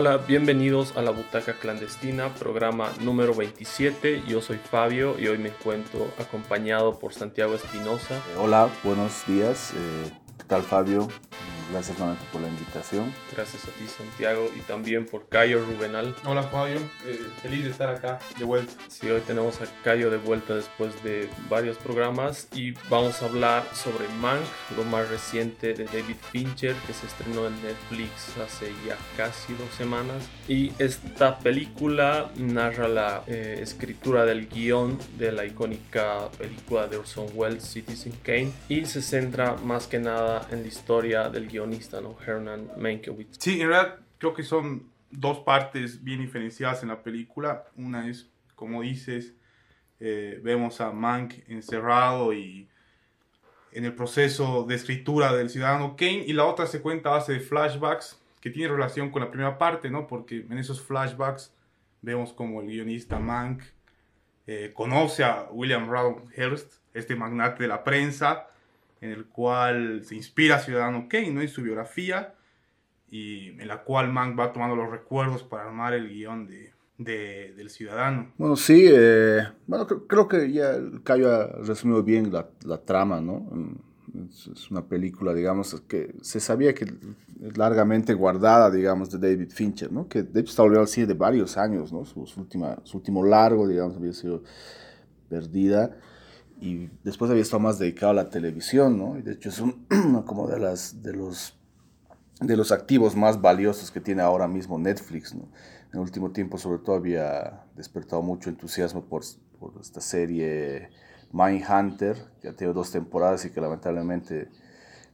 Hola, bienvenidos a la Butaca Clandestina, programa número 27. Yo soy Fabio y hoy me encuentro acompañado por Santiago Espinosa. Hola, buenos días. Eh, ¿Qué tal Fabio? Gracias nuevamente por la invitación. Gracias a ti, Santiago, y también por Cayo Rubenal. Hola, Fabio. Eh, feliz de estar acá de vuelta. Sí, hoy tenemos a Cayo de vuelta después de varios programas y vamos a hablar sobre Mank, lo más reciente de David Fincher, que se estrenó en Netflix hace ya casi dos semanas. Y esta película narra la eh, escritura del guion de la icónica película de Orson Welles, Citizen Kane, y se centra más que nada en la historia del guion ¿no? Hernan Mankiewicz. Sí, en realidad creo que son dos partes bien diferenciadas en la película. Una es, como dices, eh, vemos a Mank encerrado y en el proceso de escritura del ciudadano Kane y la otra se cuenta a base de flashbacks que tiene relación con la primera parte, ¿no? Porque en esos flashbacks vemos como el guionista Mank eh, conoce a William Randolph Hearst, este magnate de la prensa, en el cual se inspira Ciudadano Kane, ¿no? Y su biografía, y en la cual Mank va tomando los recuerdos para armar el guion de, del Ciudadano. Bueno, sí, eh, bueno, creo, que ya Cayo ha resumido bien la, la trama, ¿no? Es una película, digamos, que se sabía que largamente guardada, digamos, de David Fincher, ¿no? Que de hecho está volviendo al cine de varios años, ¿no? Su, última, su último largo, digamos, había sido perdida y después había estado más dedicado a la televisión, ¿no? Y de hecho es uno como de, las, de, los, de los activos más valiosos que tiene ahora mismo Netflix, ¿no? En el último tiempo sobre todo había despertado mucho entusiasmo por, por esta serie Mindhunter, que ha tenido dos temporadas y que lamentablemente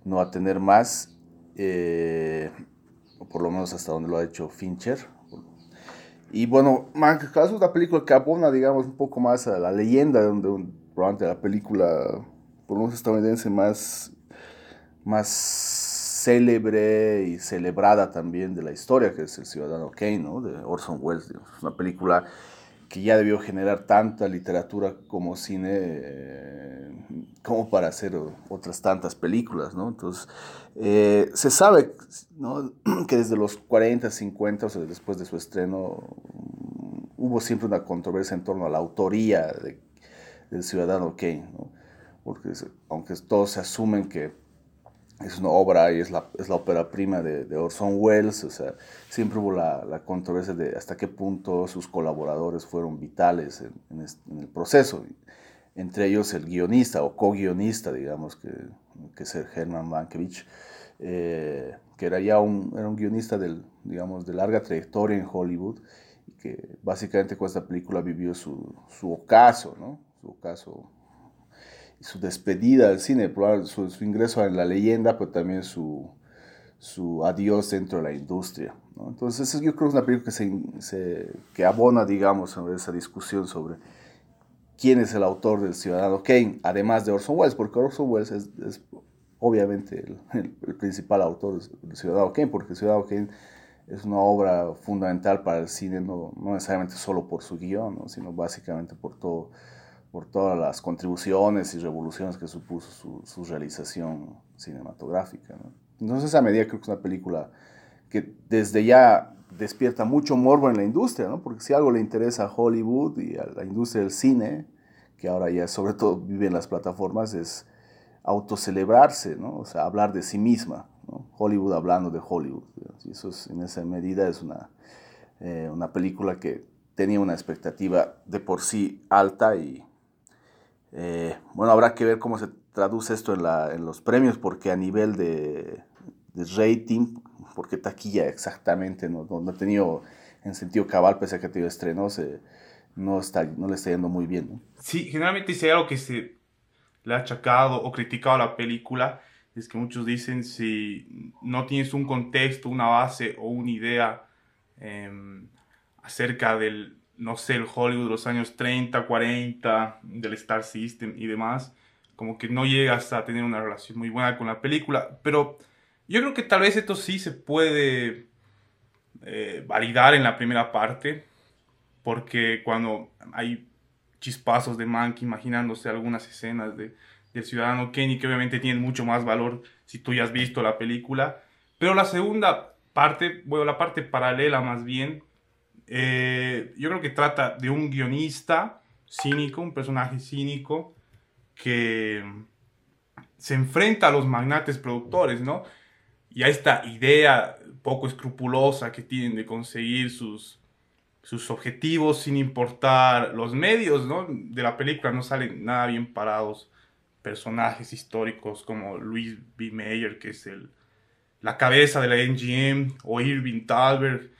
no va a tener más, eh, o por lo menos hasta donde lo ha hecho Fincher. Y bueno, es una película que abona, digamos, un poco más a la leyenda de donde probablemente la película, por menos estadounidense, más, más célebre y celebrada también de la historia, que es El Ciudadano Kane, ¿no? de Orson Welles. Es una película que ya debió generar tanta literatura como cine eh, como para hacer otras tantas películas, ¿no? Entonces, eh, se sabe ¿no? que desde los 40, 50, o sea, después de su estreno, hubo siempre una controversia en torno a la autoría de del ciudadano Kane, ¿no? porque aunque todos se asumen que es una obra y es la, es la ópera prima de, de, Orson Welles, o sea, siempre hubo la, la, controversia de hasta qué punto sus colaboradores fueron vitales en, en, el proceso, entre ellos el guionista o co-guionista, digamos, que, que es el Herman Mankiewicz, eh, que era ya un, era un guionista del, digamos, de larga trayectoria en Hollywood, y que básicamente con esta película vivió su, su ocaso, ¿no? Su caso, su despedida del cine, su, su ingreso en la leyenda, pero también su, su adiós dentro de la industria. ¿no? Entonces yo creo que es una película que, se, que abona, digamos, sobre esa discusión sobre quién es el autor del Ciudadano Kane, además de Orson Welles, porque Orson Welles es, obviamente el, el, principal autor del Ciudadano Kane, porque Ciudadano Kane es una obra fundamental para el cine, no, no necesariamente solo por su guion, ¿no? sino básicamente por todo por todas las contribuciones y revoluciones que supuso su, su realización cinematográfica. ¿no? Entonces, a medida creo que es una película que desde ya despierta mucho morbo en la industria, ¿no? porque si algo le interesa a Hollywood y a la industria del cine, que ahora ya sobre todo vive en las plataformas, es autocelebrarse, ¿no? o sea, hablar de sí misma, ¿no? Hollywood hablando de Hollywood. Y eso es, en esa medida es una, eh, una película que tenía una expectativa de por sí alta y eh, bueno, habrá que ver cómo se traduce esto en, los premios, porque a nivel de, rating, porque taquilla exactamente no, no, ha tenido en sentido cabal, pese a que ha tenido estrenos, no, no le está yendo muy bien. ¿no? Sí, generalmente si hay algo que se le ha achacado o criticado a la película, es que muchos dicen si no tienes un contexto, una base o una idea eh, acerca del, no sé, el Hollywood de los años 30, 40, del Star System y demás, como que no llegas a tener una relación muy buena con la película, pero yo creo que tal vez esto sí se puede eh, validar en la primera parte, porque cuando hay chispazos de Mank imaginándose algunas escenas de, del ciudadano Kenny, que obviamente tienen mucho más valor si tú ya has visto la película, pero la segunda parte, bueno, la parte paralela más bien, eh, yo creo que trata de un guionista cínico, un personaje cínico que se enfrenta a los magnates productores, ¿no? Y a esta idea poco escrupulosa que tienen de conseguir sus, sus objetivos sin importar los medios, ¿no? De la película no salen nada bien parados personajes históricos como Louis B. Mayer, que es el, la cabeza de la NGM, o Irving Thalberg.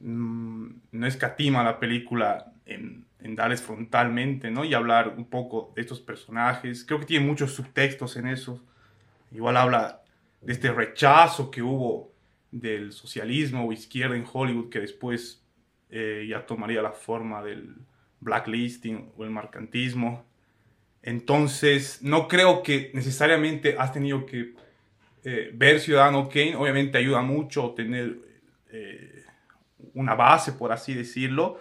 Mm, no escatima la película en, darles frontalmente, ¿no? Y hablar un poco de estos personajes. Creo que tiene muchos subtextos en eso. Igual habla de este rechazo que hubo del socialismo o izquierda en Hollywood que después eh, ya tomaría la forma del blacklisting o el marcantismo. Entonces, no creo que necesariamente has tenido que eh, ver Ciudadano Kane. Obviamente ayuda mucho tener eh, una base, por así decirlo.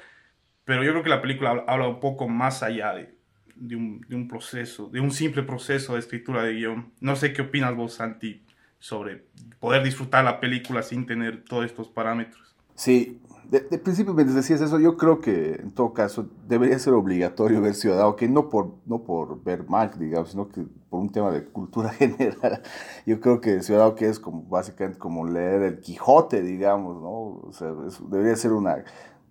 Pero yo creo que la película habla un poco más allá de, un proceso, de un simple proceso de escritura de guion. No sé qué opinas vos, Santi, sobre poder disfrutar la película sin tener todos estos parámetros. Sí, de, principio mientras decías eso, yo creo que en todo caso debería ser obligatorio ver Ciudadano, que no por, no por ver Mac, digamos, sino que por un tema de cultura general. Yo creo que Ciudadano que es como básicamente como leer el Quijote, digamos, ¿no? O sea, debería ser una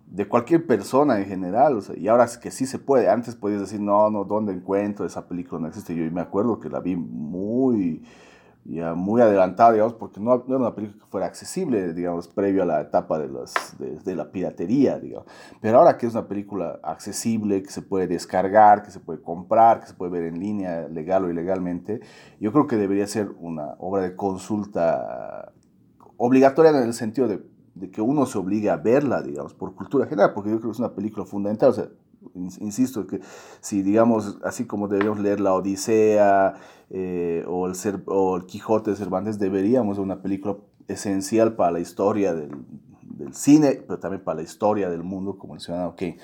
de cualquier persona en general, o sea, y ahora es que sí se puede. Antes podías decir, no, no, ¿dónde encuentro esa película? No existe. Yo me acuerdo que la vi muy ya muy adelantada, digamos, porque no, no, era una película que fuera accesible, digamos, previo a la etapa de, los, de, la piratería, digamos. Pero ahora que es una película accesible, que se puede descargar, que se puede comprar, que se puede ver en línea, legal o ilegalmente, yo creo que debería ser una obra de consulta obligatoria en el sentido de, de que uno se obligue a verla, digamos, por cultura general, porque yo creo que es una película fundamental, o sea, insisto, que si digamos, así como debemos leer la Odisea eh, o, el Quijote de Cervantes, deberíamos de una película esencial para la historia del, cine, pero también para la historia del mundo, como el Ciudadano Kane.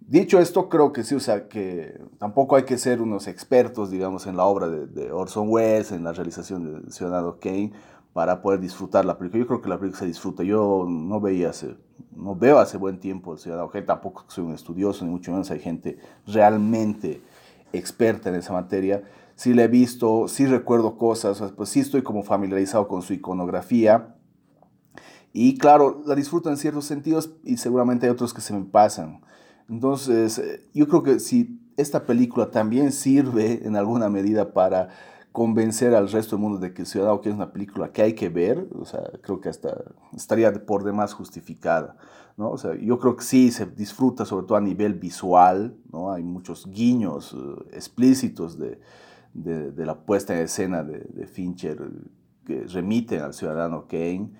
Dicho esto, creo que sí, o sea, que tampoco hay que ser unos expertos, digamos, en la obra de, de Orson Welles, en la realización del Ciudadano Kane, para poder disfrutar la película. Yo creo que la película se disfruta. Yo no veía no veo hace buen tiempo el Ciudadano Kane, tampoco soy un estudioso, ni mucho menos hay gente realmente experta en esa materia. Sí la he visto, sí recuerdo cosas, pues sí estoy como familiarizado con su iconografía. Y claro, la disfruto en ciertos sentidos y seguramente hay otros que se me pasan. Entonces, eh, yo creo que si esta película también sirve en alguna medida para convencer al resto del mundo de que el Ciudadano que es una película que hay que ver, o sea, creo que hasta estaría por demás justificada, ¿no? O sea, yo creo que sí se disfruta sobre todo a nivel visual, ¿no? Hay muchos guiños eh, explícitos de, de, la puesta en escena de, Fincher que remiten al Ciudadano Kane.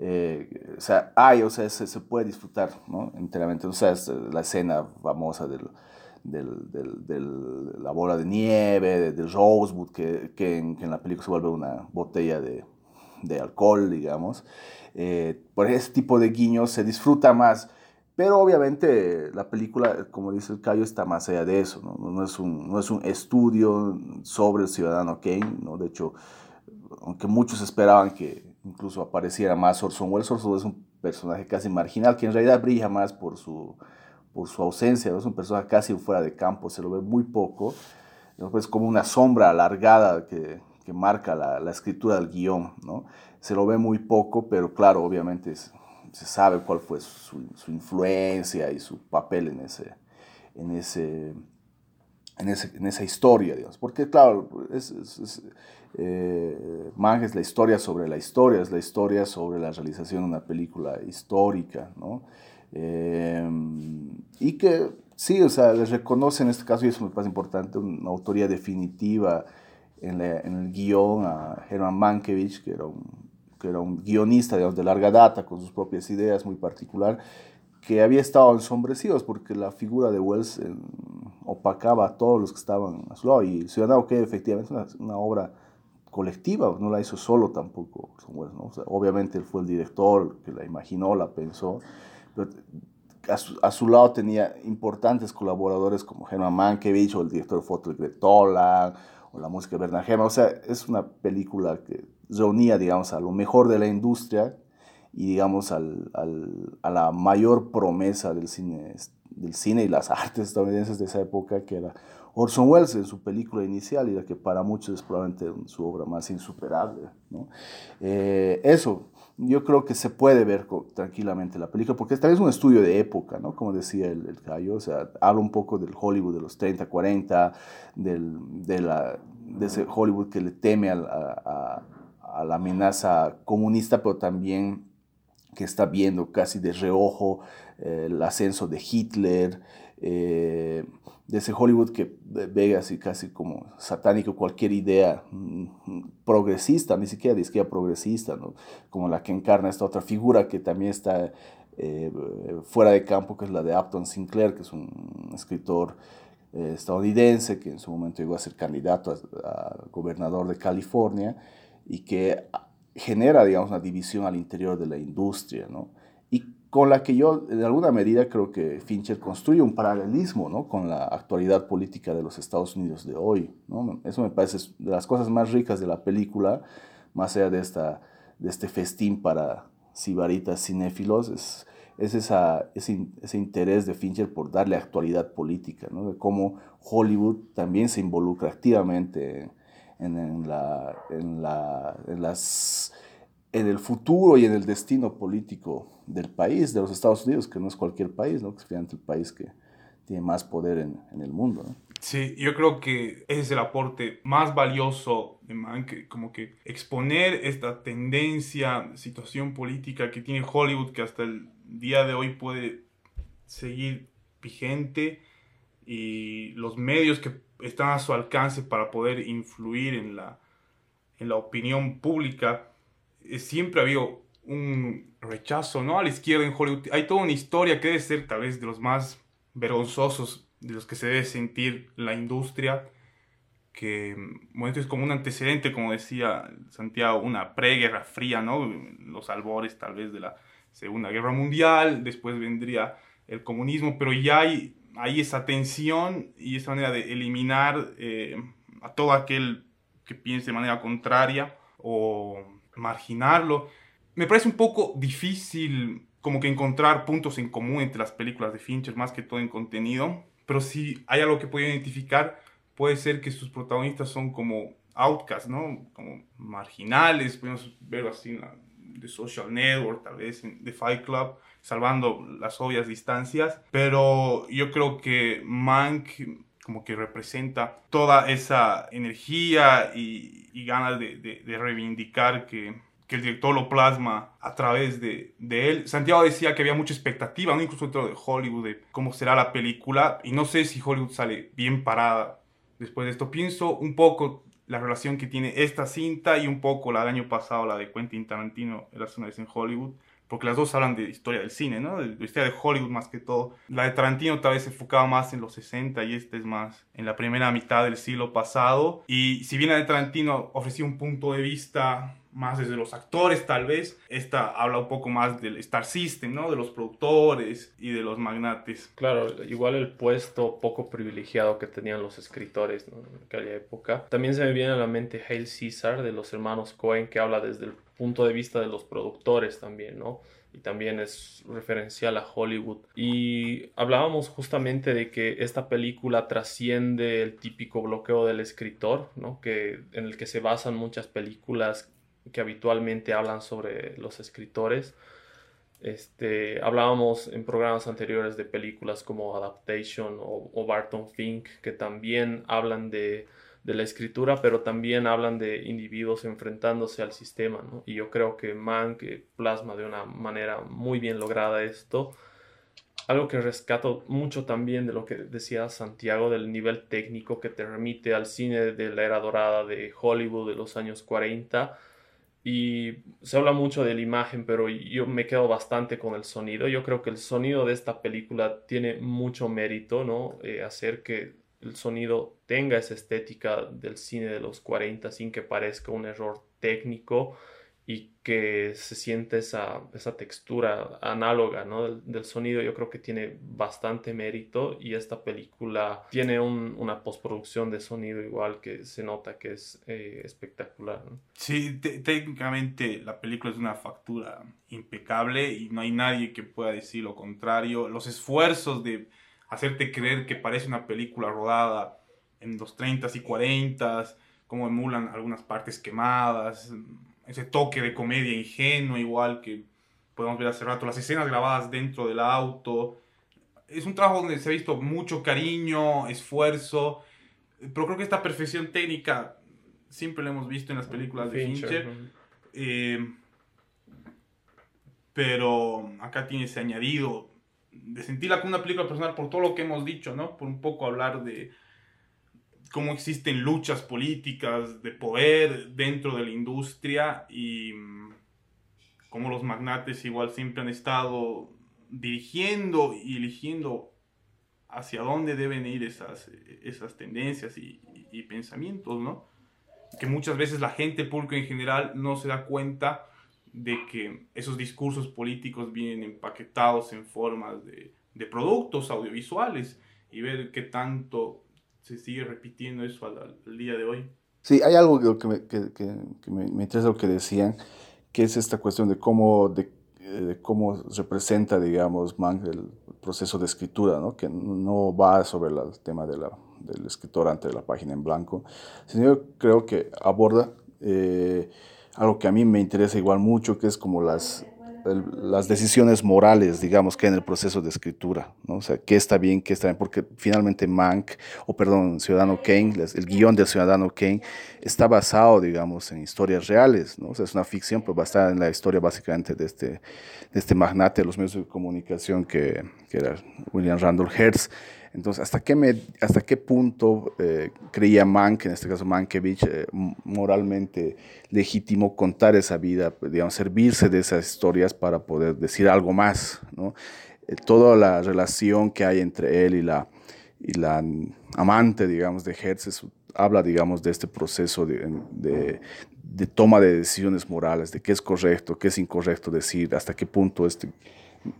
Eh, o sea, hay, o sea, se, se puede disfrutar, ¿no? Enteramente, o sea, es la escena famosa del del, del, la bola de nieve, del Rosewood, que, que, en, la película se vuelve una botella de, de alcohol, digamos. Eh, por ese tipo de guiños se disfruta más. Pero obviamente la película, como dice el Cayo, está más allá de eso. No, no, es, un, no es un estudio sobre el ciudadano Kane. ¿no? De hecho, aunque muchos esperaban que incluso apareciera más Orson Welles, Orson Welles es un personaje casi marginal, que en realidad brilla más por su, por su ausencia, ¿no? es un personaje casi fuera de campo, se lo ve muy poco, es pues como una sombra alargada que, que marca la, la, escritura del guion, ¿no? se lo ve muy poco, pero claro, obviamente es, se sabe cuál fue su, su, influencia y su papel en, ese, en, ese, en, ese, en esa historia, digamos, porque claro, es, es, es eh, es la historia sobre la historia, es la historia sobre la realización de una película histórica, ¿no? Eh, y que sí, o sea, les reconoce en este caso, y eso me parece importante, una autoría definitiva en, la, en el guion a Herman Mankiewicz, que era un, que era un guionista digamos, de larga data, con sus propias ideas, muy particular, que había estado ensombrecidos porque la figura de Wells eh, opacaba a todos los que estaban a su lado. Y Ciudadano que efectivamente una, una, obra colectiva, no la hizo solo tampoco ¿no? o sea, obviamente él fue el director que la imaginó, la pensó, a su, a su, lado tenía importantes colaboradores como Herman Mankiewicz o el director de foto de Tola o la música de Bernard Herrmann. O sea, es una película que reunía, digamos, a lo mejor de la industria y digamos al, al, a la mayor promesa del cine, del cine y las artes estadounidenses de esa época, que era Orson Welles en su película inicial y la que para muchos es probablemente su obra más insuperable. ¿no? Eh, eso, yo creo que se puede ver tranquilamente la película, porque esta es un estudio de época, ¿no? Como decía el, el o sea, habla un poco del Hollywood de los 30, 40, del, de, la, de ese Hollywood que le teme a, a, a, la amenaza comunista, pero también que está viendo casi de reojo eh, el ascenso de Hitler, eh, de ese Hollywood que ve así casi como satánico cualquier idea mm, progresista, ni siquiera de izquierda progresista, ¿no? como la que encarna esta otra figura que también está eh, fuera de campo, que es la de Upton Sinclair, que es un escritor eh, estadounidense que en su momento llegó a ser candidato a, gobernador de California y que genera, digamos, una división al interior de la industria, ¿no? Con la que yo, en alguna medida, creo que Fincher construye un paralelismo ¿no? con la actualidad política de los Estados Unidos de hoy. ¿no? Eso me parece de las cosas más ricas de la película, más allá de, esta, de este festín para sibaritas cinéfilos, es, es esa, ese, ese, interés de Fincher por darle actualidad política, ¿no? de cómo Hollywood también se involucra activamente en, en, la, en, la, en las en el futuro y en el destino político del país, de los Estados Unidos, que no es cualquier país, ¿no? que es el país que tiene más poder en, el mundo. Sí, yo creo que ese es el aporte más valioso de Man, como que exponer esta tendencia, situación política que tiene Hollywood, que hasta el día de hoy puede seguir vigente, y los medios que están a su alcance para poder influir en la, en la opinión pública siempre ha habido un rechazo, ¿no? A la izquierda en Hollywood. Hay toda una historia que debe ser tal vez de los más vergonzosos de los que se debe sentir la industria, que bueno, es como un antecedente, como decía Santiago, una preguerra fría, ¿no? Los albores tal vez de la Segunda Guerra Mundial, después vendría el comunismo, pero ya hay, hay esa tensión y esa manera de eliminar eh, a todo aquel que piense de manera contraria o marginarlo. Me parece un poco difícil como que encontrar puntos en común entre las películas de Fincher, más que todo en contenido, pero si hay algo que puedo identificar, puede ser que sus protagonistas son como outcasts, ¿no? Como marginales, podemos verlo así en la The Social Network, tal vez en The Fight Club, salvando las obvias distancias, pero yo creo que Mank como que representa toda esa energía y, ganas de, reivindicar que, el director lo plasma a través de, él. Santiago decía que había mucha expectativa, incluso dentro de Hollywood, de cómo será la película, y no sé si Hollywood sale bien parada después de esto. Pienso un poco la relación que tiene esta cinta y un poco la del año pasado, la de Quentin Tarantino, El una vez en Hollywood porque las dos hablan de historia del cine, ¿no? De la historia de Hollywood más que todo. La de Tarantino tal vez se enfocaba más en los 60 y este es más en la primera mitad del siglo pasado. Y si bien la de Tarantino ofrecía un punto de vista más desde los actores tal vez, esta habla un poco más del Star System, ¿no? De los productores y de los magnates. Claro, igual el puesto poco privilegiado que tenían los escritores ¿no? en aquella época. También se me viene a la mente Hail Caesar de los hermanos Cohen que habla desde el punto de vista de los productores también, ¿no? Y también es referencial a Hollywood. Y hablábamos justamente de que esta película trasciende el típico bloqueo del escritor, ¿no? Que, en el que se basan muchas películas que habitualmente hablan sobre los escritores. Este, hablábamos en programas anteriores de películas como Adaptation o, Barton Fink, que también hablan de de la escritura, pero también hablan de individuos enfrentándose al sistema, ¿no? Y yo creo que Mank plasma de una manera muy bien lograda esto. Algo que rescato mucho también de lo que decía Santiago, del nivel técnico que te remite al cine de la era dorada de Hollywood de los años 40. Y se habla mucho de la imagen, pero yo me quedo bastante con el sonido. Yo creo que el sonido de esta película tiene mucho mérito, ¿no? Eh, hacer que el sonido tenga esa estética del cine de los 40 sin que parezca un error técnico y que se siente esa, esa textura análoga ¿no? del, sonido, yo creo que tiene bastante mérito y esta película tiene una postproducción de sonido igual que se nota que es eh, espectacular. Sí, técnicamente la película es una factura impecable y no hay nadie que pueda decir lo contrario. Los esfuerzos de hacerte creer que parece una película rodada en los 30s y 40s, como emulan algunas partes quemadas, ese toque de comedia ingenuo, igual que podemos ver hace rato, las escenas grabadas dentro del auto. Es un trabajo donde se ha visto mucho cariño, esfuerzo, pero creo que esta perfección técnica siempre la hemos visto en las películas de Fincher. Eh, pero acá tiene ese añadido de sentirla como una película personal por todo lo que hemos dicho, ¿no? Por un poco hablar de, cómo existen luchas políticas de poder dentro de la industria y mm, cómo los magnates igual siempre han estado dirigiendo y eligiendo hacia dónde deben ir esas, esas tendencias y, pensamientos, ¿no? Que muchas veces la gente, el en general, no se da cuenta de que esos discursos políticos vienen empaquetados en formas de, de productos audiovisuales y ver qué tanto se sigue repitiendo eso al, día de hoy. Sí, hay algo que, me, que, que, me, interesa lo que decían, que es esta cuestión de cómo, de, eh, cómo representa, digamos, Mann el proceso de escritura, ¿no? que no va sobre el tema de la, del escritor ante la página en blanco, sino yo creo que aborda eh, algo que a mí me interesa igual mucho, que es como las, las decisiones morales, digamos, que en el proceso de escritura, ¿no? O sea, qué está bien, qué está bien, porque finalmente Mank, o perdón, Ciudadano Kane, el guion del Ciudadano Kane está basado, digamos, en historias reales, ¿no? O sea, es una ficción, pero basada en la historia básicamente de este, de este magnate de los medios de comunicación que, que era William Randolph Hearst, entonces, ¿hasta qué, me, hasta qué punto eh, creía Mank, en este caso Mankiewicz, eh, moralmente legítimo contar esa vida, digamos, servirse de esas historias para poder decir algo más? ¿no? Eh, toda la relación que hay entre él y la, y la amante, digamos, de Hertz habla, digamos, de este proceso de, de, de, toma de decisiones morales, de qué es correcto, qué es incorrecto decir, hasta qué punto este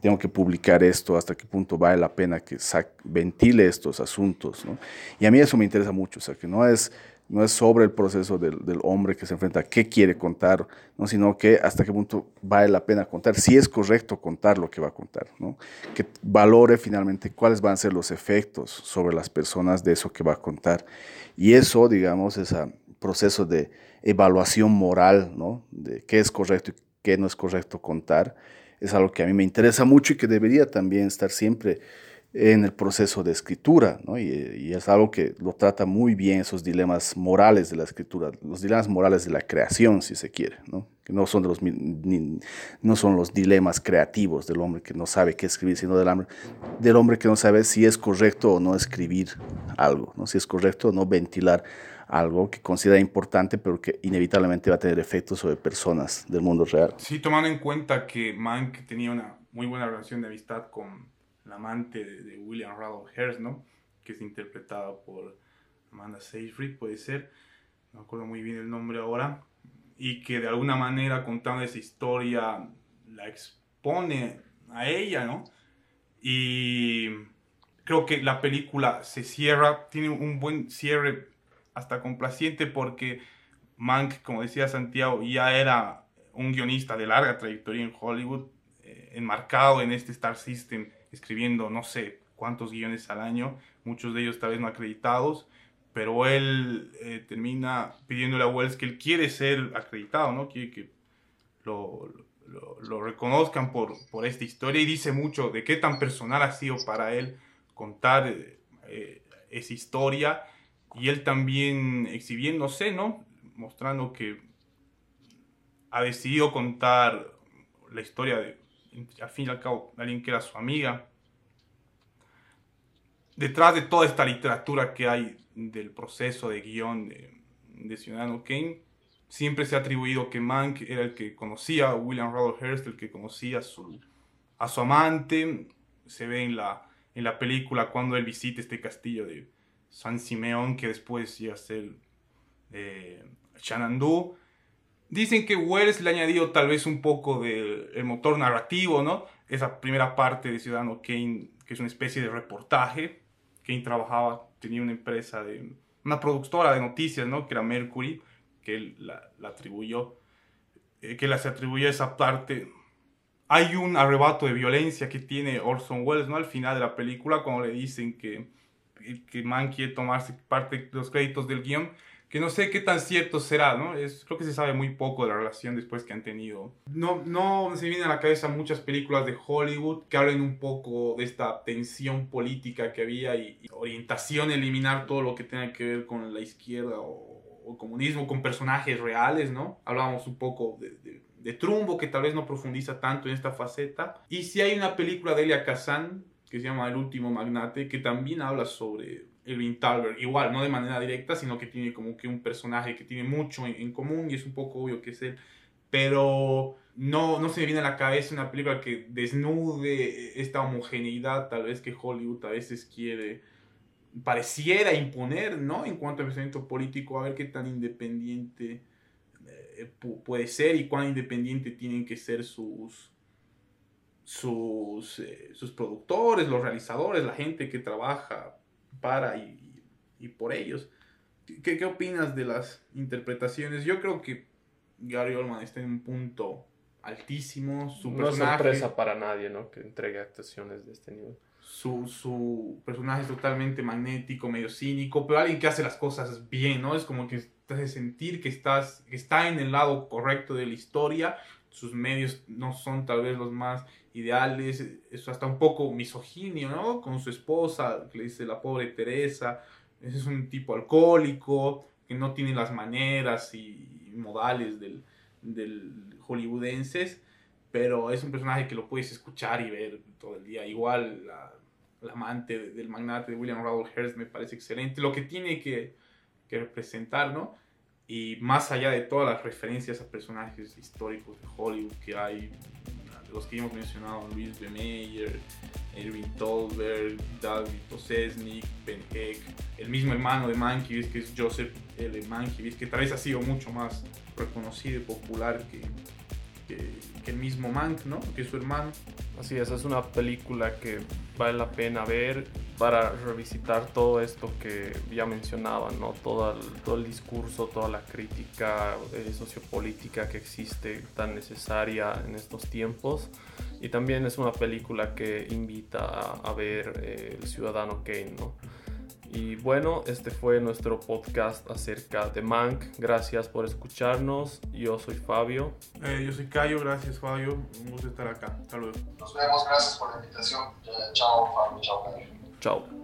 tengo que publicar esto, hasta qué punto vale la pena que ventile estos asuntos. ¿no? Y a mí eso me interesa mucho, o sea, que no es, no es sobre el proceso del, del, hombre que se enfrenta a qué quiere contar, ¿no? sino que hasta qué punto vale la pena contar, si es correcto contar lo que va a contar, ¿no? que valore finalmente cuáles van a ser los efectos sobre las personas de eso que va a contar. Y eso, digamos, ese proceso de evaluación moral, ¿no? de qué es correcto y qué no es correcto contar, es algo que a mí me interesa mucho y que debería también estar siempre en el proceso de escritura, ¿no? y, es algo que lo trata muy bien esos dilemas morales de la escritura, los dilemas morales de la creación, si se quiere, ¿no? que no son, de los, no son los dilemas creativos del hombre que no sabe qué escribir, sino del hombre, del hombre que no sabe si es correcto o no escribir algo, ¿no? si es correcto o no ventilar algo que considera importante, pero que inevitablemente va a tener efectos sobre personas del mundo real. Sí, tomando en cuenta que Mank tenía una muy buena relación de amistad con amante de, William Randolph Hearst, ¿no? Que es interpretada por Amanda Seyfried, puede ser, no acuerdo muy bien el nombre ahora, y que de alguna manera contando esa historia la expone a ella, ¿no? Y creo que la película se cierra, tiene un buen cierre hasta complaciente porque Mank, como decía Santiago, ya era un guionista de larga trayectoria en Hollywood, eh, enmarcado en este Star System, escribiendo no sé cuántos guiones al año, muchos de ellos tal vez no acreditados, pero él eh, termina pidiéndole a Wells que él quiere ser acreditado, ¿no? Quiere que lo, reconozcan por, por, esta historia y dice mucho de qué tan personal ha sido para él contar eh, esa historia y él también exhibiéndose, ¿no? Mostrando que ha decidido contar la historia de, al fin y al cabo, alguien que era su amiga. Detrás de toda esta literatura que hay del proceso de guion de, de Ciudadano Kane, siempre se ha atribuido que Mank era el que conocía a William Randolph Hearst, el que conocía a su, a su amante. Se ve en la, en la película cuando él visita este castillo de, San Simeón, que después iba a ser eh, Dicen que Wells le ha añadido tal vez un poco del motor narrativo, ¿no? Esa primera parte de Ciudadano Kane, que es una especie de reportaje. Kane trabajaba, tenía una empresa de... una productora de noticias, ¿no? Que era Mercury, que él la, atribuyó, eh, que la se atribuyó esa parte. Hay un arrebato de violencia que tiene Orson Welles, ¿no? Al final de la película, cuando le dicen que, que Man quiere tomarse parte de los créditos del guion que no sé qué tan cierto será, ¿no? Es, creo que se sabe muy poco de la relación después que han tenido. No, no se vienen a la cabeza muchas películas de Hollywood que hablen un poco de esta tensión política que había y, orientación, eliminar todo lo que tenga que ver con la izquierda o, o comunismo, con personajes reales, ¿no? Hablábamos un poco de, de, Trumbo, que tal vez no profundiza tanto en esta faceta. Y si hay una película de Elia Kazan que se llama El último magnate, que también habla sobre Elvin Talbert, igual, no de manera directa, sino que tiene como que un personaje que tiene mucho en, común y es un poco obvio que es él, pero no, no se me viene a la cabeza una película que desnude esta homogeneidad tal vez que Hollywood a veces quiere, pareciera imponer, ¿no? En cuanto al pensamiento político, a ver qué tan independiente eh, puede ser y cuán independiente tienen que ser sus, sus, eh, sus productores, los realizadores, la gente que trabaja para y, y por ellos. ¿Qué, ¿Qué, opinas de las interpretaciones? Yo creo que Gary Oldman está en un punto altísimo. Su no es sorpresa para nadie, ¿no? Que entregue actuaciones de este nivel. Su, su, personaje es totalmente magnético, medio cínico, pero alguien que hace las cosas bien, ¿no? Es como que te hace sentir que, estás, que está en el lado correcto de la historia. Sus medios no son tal vez los más ideales, eso hasta un poco misoginio, ¿no? Con su esposa, que le dice la pobre Teresa, es un tipo alcohólico, que no tiene las maneras y modales del, del hollywoodenses, pero es un personaje que lo puedes escuchar y ver todo el día. Igual la, amante del magnate William Randolph Hearst me parece excelente, lo que tiene que, que representar, ¿no? Y más allá de todas las referencias a personajes históricos de Hollywood que hay, los que hemos mencionado, Luis B. Mayer, Erwin Tolberg, David Posesnik, Ben Heck, el mismo hermano de Mankiewicz, que es Joseph L. Mankiewicz, que tal vez ha sido mucho más reconocido y popular que, que, el mismo Mank, ¿no? Que su hermano. Así es, es una película que vale la pena ver para revisitar todo esto que ya mencionaba, ¿no? Todo el, discurso, toda la crítica eh, sociopolítica que existe tan necesaria en estos tiempos. Y también es una película que invita a, ver eh, El Ciudadano Kane, ¿no? Y bueno, este fue nuestro podcast acerca de Mank. Gracias por escucharnos. Yo soy Fabio. Eh, yo soy Cayo. Gracias, Fabio. Un gusto estar acá. Hasta luego. Nos vemos. Gracias por la invitación. chao, Fabio. Chao, Cayo. Chao.